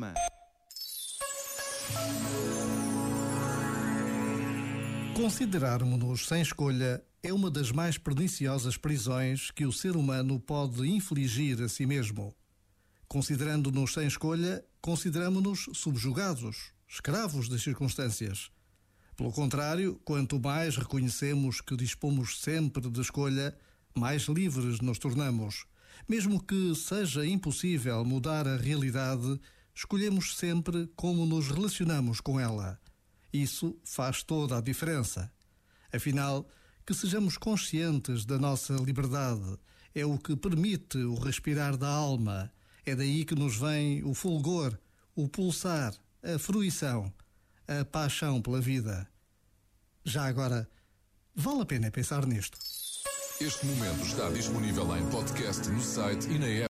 programa. Considerarmos-nos sem escolha é uma das mais perniciosas prisões que o ser humano pode infligir a si mesmo. Considerando-nos sem escolha, consideramos-nos subjugados, escravos das circunstâncias. Pelo contrário, quanto mais reconhecemos que dispomos sempre de escolha, mais livres nos tornamos. Mesmo que seja impossível mudar a realidade, escolhemos sempre como nos relacionamos com ela. Isso faz toda a diferença. Afinal, que sejamos conscientes da nossa liberdade é o que permite o respirar da alma. É daí que nos vem o fulgor, o pulsar, a fruição, a paixão pela vida. Já agora, vale a pena pensar nisto. Este momento está disponível em podcast no site e na app.